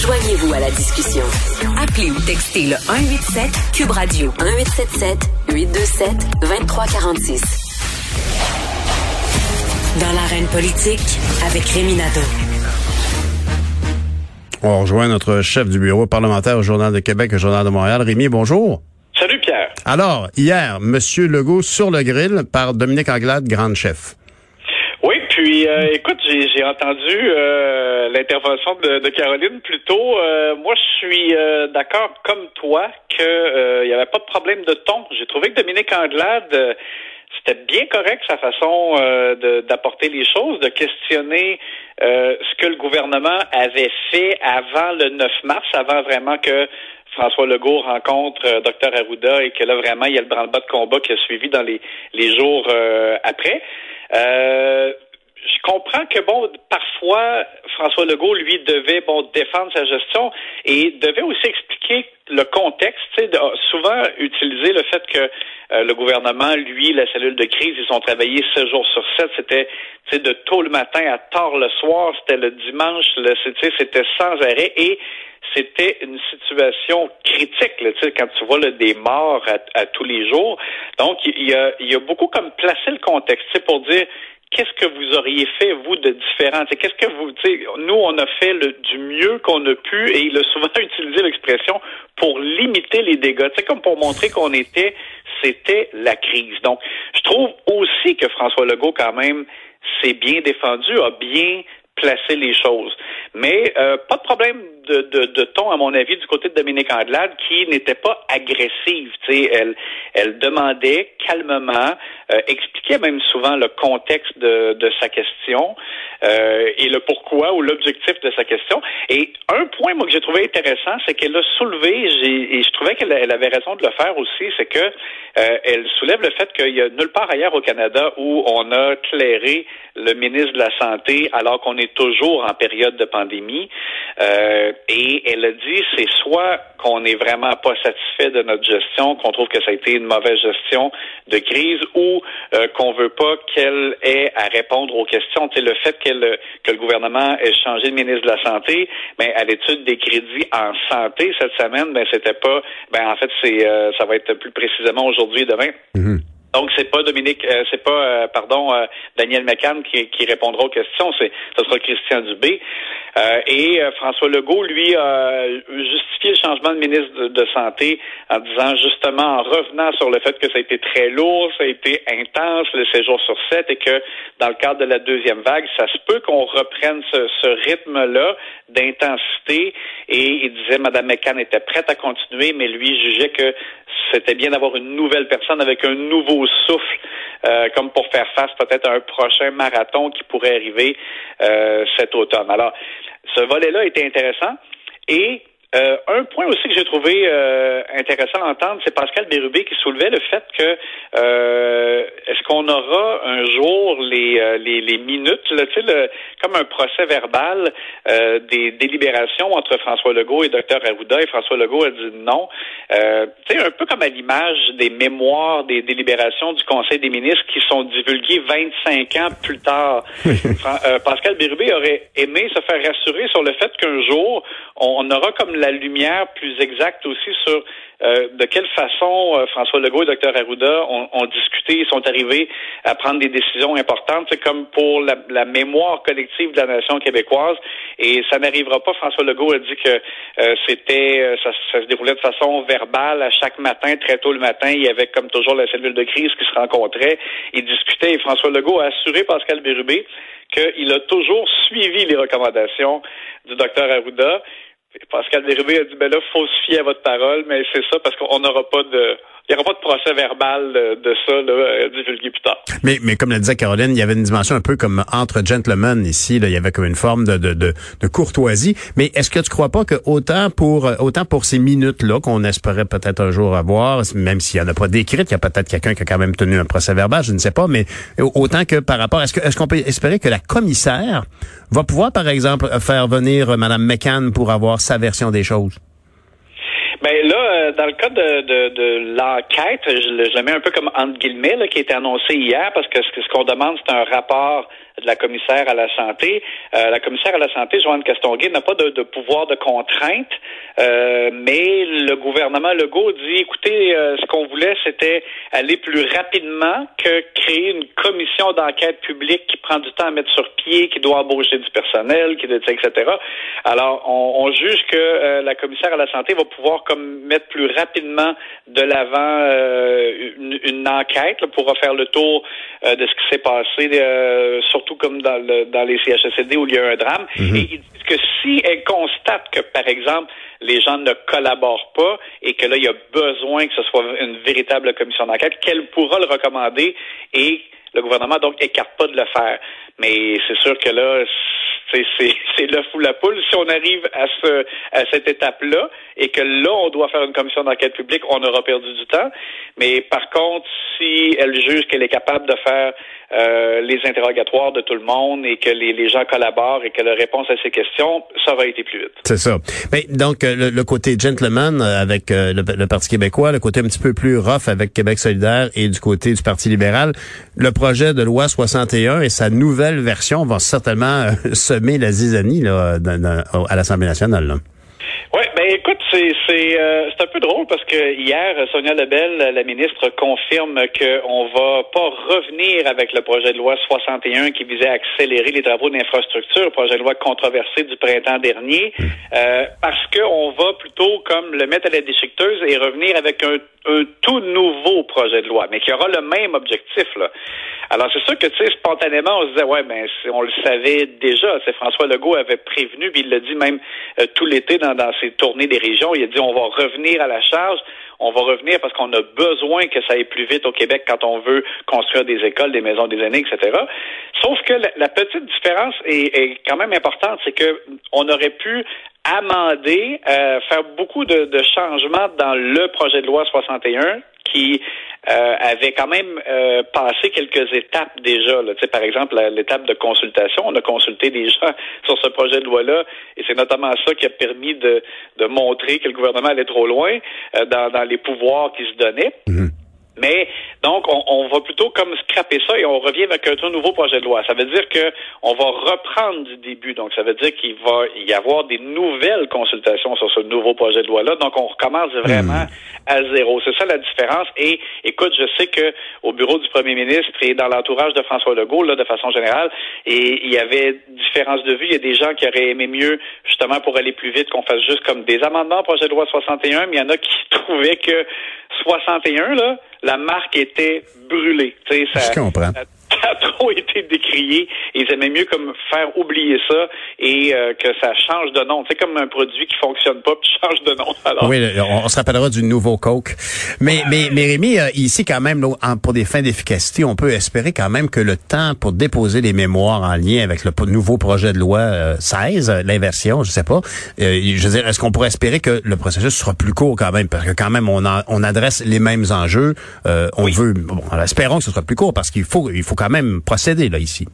Joignez-vous à la discussion. Appelez ou textez le 187 Cube Radio 1877 827 2346. Dans l'arène politique avec Rémi Nadeau. On rejoint notre chef du bureau parlementaire au Journal de Québec, au Journal de Montréal. Rémi, bonjour. Salut Pierre. Alors, hier, M. Legault sur le grill par Dominique Anglade, grande chef. Puis euh, écoute, j'ai entendu euh, l'intervention de, Caroline plus tôt. Euh, moi, je suis d'accord comme toi qu'il n'y avait pas de problème de ton. J'ai trouvé que Dominique Anglade c'était bien correct sa façon d'apporter les choses, de questionner ce que le gouvernement avait fait avant le 9 mars, avant vraiment que François Legault rencontre euh, Dr Arruda et que là vraiment il y a le branle-bas de combat qui a suivi dans les, les jours euh, après. Euh, je comprends que bon, parfois François Legault lui devait bon défendre sa gestion et devait aussi expliquer le contexte, de, souvent utiliser le fait que le gouvernement, lui, la cellule de crise, ils ont travaillé sept jours sur sept. C'était de tôt le matin à tard le soir. C'était le dimanche. C'était sans arrêt et c'était une situation critique, là, quand tu vois des morts à, tous les jours. Donc, il y a, y a beaucoup comme placer le contexte pour dire qu'est-ce que vous auriez fait, vous, de différent? Qu'est-ce que vous, nous, on a fait le, du mieux qu'on a pu et il a souvent utilisé l'expression pour limiter les dégâts. C'est comme pour montrer qu'on était, c'était la crise. Donc, je trouve aussi que François Legault, quand même, s'est bien défendu, a bien placé les choses. Mais euh, pas de problème de, de, de, ton, à mon avis, du côté de Dominique Andelade, qui n'était pas agressive. Elle, elle demandait calmement, euh, expliquait même souvent le contexte de, de sa question euh, et le pourquoi ou l'objectif de sa question. Et un point, moi, que j'ai trouvé intéressant, c'est qu'elle a soulevé, et je trouvais qu'elle elle avait raison de le faire aussi, c'est que euh, elle soulève le fait qu'il y a nulle part ailleurs au Canada où on a clairé le ministre de la Santé alors qu'on est toujours en période de pandémie. Euh, et elle a dit, c'est soit qu'on n'est vraiment pas satisfait de notre gestion, qu'on trouve que ça a été une mauvaise gestion de crise, ou euh, qu'on veut pas qu'elle ait à répondre aux questions. Le fait qu'elle que le gouvernement ait changé de ministre de la santé, mais à l'étude des crédits en santé cette semaine, ben c'était pas. Ben en fait, c'est euh, ça va être plus précisément aujourd'hui et demain. Mm-hmm. Donc c'est pas Dominique, euh, c'est pas euh, pardon euh, Daniel McCann qui, qui, répondra aux questions, c'est ce sera Christian Dubé. et François Legault lui a justifié le changement de ministre de, santé en disant justement en revenant sur le fait que ça a été très lourd, ça a été intense le séjour sur sept et que dans le cadre de la deuxième vague, ça se peut qu'on reprenne ce, ce rythme-là d'intensité. Et il disait Madame McCann était prête à continuer, mais lui jugeait que c'était bien d'avoir une nouvelle personne avec un nouveau souffle, euh, comme pour faire face peut-être à un prochain marathon qui pourrait arriver euh, cet automne. Alors, ce volet-là était intéressant. Et euh, un point aussi que j'ai trouvé euh, intéressant à entendre, c'est Pascal Bérubé qui soulevait le fait que euh, est-ce qu'on aura un jour les, les, les minutes, là, le, comme un procès verbal des délibérations entre François Legault et Dr Arruda, et François Legault a dit non. tu sais, un peu comme à l'image des mémoires des délibérations du Conseil des ministres qui sont divulguées 25 ans plus tard. Pascal Bérubé aurait aimé se faire rassurer sur le fait qu'un jour, on aura comme la lumière plus exacte aussi sur euh, de quelle façon euh, François Legault et Dr Arruda ont, discuté, ils sont arrivés à prendre des décisions importantes, comme pour la, mémoire collective de la nation québécoise. Et ça n'arrivera pas. François Legault a dit que euh, c'était ça, se déroulait de façon verbale à chaque matin, très tôt le matin. Il y avait comme toujours la cellule de crise qui se rencontrait. Ils discutaient et François Legault a assuré Pascal Bérubé qu'il a toujours suivi les recommandations du docteur Arruda Pascal Dérubé a dit, ben là, faut se fier à votre parole, mais c'est ça parce qu'on n'aura pas de, il n'y aura pas de procès verbal de ça là, euh, divulgué plus tard. Mais, mais comme le disait Caroline, il y avait une dimension un peu comme entre gentlemen ici. Là, il y avait comme une forme de, de, de, de courtoisie. Mais est-ce que tu crois pas que autant pour autant pour ces minutes-là qu'on espérait peut-être un jour avoir, même s'il n'y en a pas d'écrite, il y a peut-être quelqu'un qui a quand même tenu un procès verbal, je ne sais pas, mais autant que par rapport, est-ce que est-ce qu'on peut espérer que la commissaire va pouvoir, par exemple, faire venir Mme McCann pour avoir sa version des choses? Ben là, euh, dans le cas de, de, de l'enquête, je, le mets un peu comme entre guillemets, là, qui a été annoncé hier, parce que ce, ce qu'on demande, c'est un rapport de la commissaire à la santé. Euh, la commissaire à la santé, Joanne Castonguay, n'a pas de, pouvoir de contrainte, euh, mais le gouvernement Legault dit, écoutez, euh, ce qu'on voulait, c'était aller plus rapidement que créer une commission d'enquête publique qui prend du temps à mettre sur pied, qui doit embaucher du personnel, qui etc. Alors, on, on juge que la commissaire à la santé va pouvoir comme mettre plus rapidement de l'avant une, une, enquête pour refaire le tour de ce qui s'est passé, surtout comme dans, le, dans les CHSLD où il y a un drame. Mhm. Et ils disent que si elle constate que, par exemple, les gens ne collaborent pas et que là, il y a besoin que ce soit une véritable commission d'enquête, qu'elle pourra le recommander et le gouvernement, donc, écarte pas de le faire. Mais c'est sûr que là, c'est le fou la poule. Si on arrive à ce à cette étape-là et que là, on doit faire une commission d'enquête publique, on aura perdu du temps. Mais par contre, si elle juge qu'elle est capable de faire euh, les interrogatoires de tout le monde et que les, gens collaborent et que la réponse à ces questions, ça va être plus vite. C'est ça. Mais donc euh, le, côté gentleman euh, avec le, Parti québécois, le côté un petit peu plus rough avec Québec solidaire et du côté du Parti libéral, le projet de loi 61 et sa nouvelle version vont certainement semer la zizanie là, à l'Assemblée nationale. C'est c'est euh, c'est un peu drôle parce que hier, Sonia Lebel, la ministre, confirme qu'on va pas revenir avec le projet de loi 61 qui visait à accélérer les travaux d'infrastructure, projet de loi controversé du printemps dernier, hmm. euh, parce qu'on va plutôt comme le mettre à la déchiqueteuse et revenir avec un, un tout nouveau projet de loi, mais qui aura le même objectif là. Alors c'est sûr que tu sais spontanément on se disait ouais ben on le savait déjà. François Legault avait prévenu puis il l'a dit même euh, tout l'été dans, dans ses tournées des régions. Il a dit on va revenir à la charge. On va revenir parce qu'on a besoin que ça aille plus vite au Québec quand on veut construire des écoles, des maisons des aînés, etc. Sauf que la, petite différence est, quand même importante, c'est que on aurait pu amender, euh, faire beaucoup de changements dans le projet de loi 61 qui euh, avait quand même euh, passé quelques étapes déjà. Là. Par exemple, l'étape de consultation. On a consulté des gens sur ce projet de loi-là et c'est notamment ça qui a permis de, de montrer que le gouvernement allait trop loin euh, dans, dans les pouvoirs qui se donnaient. Mhm. Mais donc, on, on, va plutôt comme scraper ça et on revient avec un tout nouveau projet de loi. Ça veut dire que on va reprendre du début. Donc, ça veut dire qu'il va y avoir des nouvelles consultations sur ce nouveau projet de loi-là. Donc, on recommence vraiment hmm. à zéro. C'est ça la différence. Et écoute, je sais que au bureau du premier ministre et dans l'entourage de François Legault, là, de façon générale, et il y avait différence de vue. Il y a des gens qui auraient aimé mieux, justement, pour aller plus vite, qu'on fasse juste comme des amendements au projet de loi 61, mais il y en a qui trouvaient que 61, là, la marque était brûlée. Ça, Je comprends a trop été décrié. Ils aimaient mieux comme faire oublier ça et euh, que ça change de nom. C'est comme un produit qui fonctionne pas puis change de nom. Alors... Oui, on, se rappellera du nouveau Coke. Mais, mais, mais Rémi, euh, ici quand même, pour des fins d'efficacité, on peut espérer quand même que le temps pour déposer les mémoires en lien avec le nouveau projet de loi 16, euh, l'inversion, je sais pas. je veux dire, est-ce qu'on pourrait espérer que le processus sera plus court quand même, parce que quand même on, on adresse les mêmes enjeux. on veut, bon, espérons que ce sera plus court parce qu'il faut, il faut quand même procéder là ici.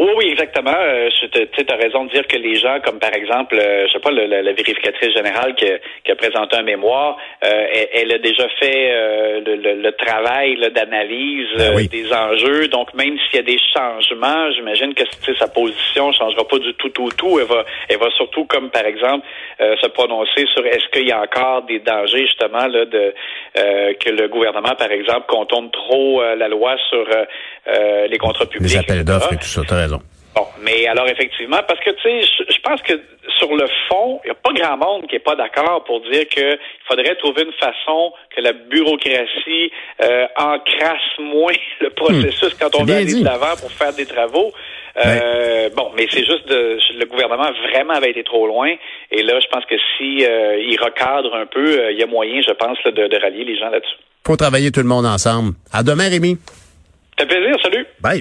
Oui, oui, exactement. Euh, tu as raison de dire que les gens, comme par exemple, euh, je sais pas, la, vérificatrice générale qui, qui, a présenté un mémoir, euh, elle, a déjà fait euh, le, travail d'analyse ben des enjeux. Donc, même s'il y a des changements, j'imagine que sa position ne changera pas du tout, tout, tout. Elle va, elle va surtout, comme par exemple, se prononcer sur est-ce qu'il y a encore des dangers justement là de que le gouvernement, par exemple, contourne trop la loi sur les contrats publics. Les appels d'offres et tout ça, tu raison. Bon, mais alors effectivement, parce que tu sais, je, pense que sur le fond, il n'y a pas grand monde qui est pas d'accord pour dire qu'il faudrait trouver une façon que la bureaucratie euh, encrasse moins le processus quand on veut aller de l'avant pour faire des travaux. Euh, bon, mais c'est juste de, le gouvernement vraiment avait été trop loin. Et là, je pense que si euh, il recadre un peu, euh, il y a moyen, je pense, de, de rallier les gens là-dessus. Faut travailler tout le monde ensemble. À demain, Rémi. Fait plaisir. Salut. Bye.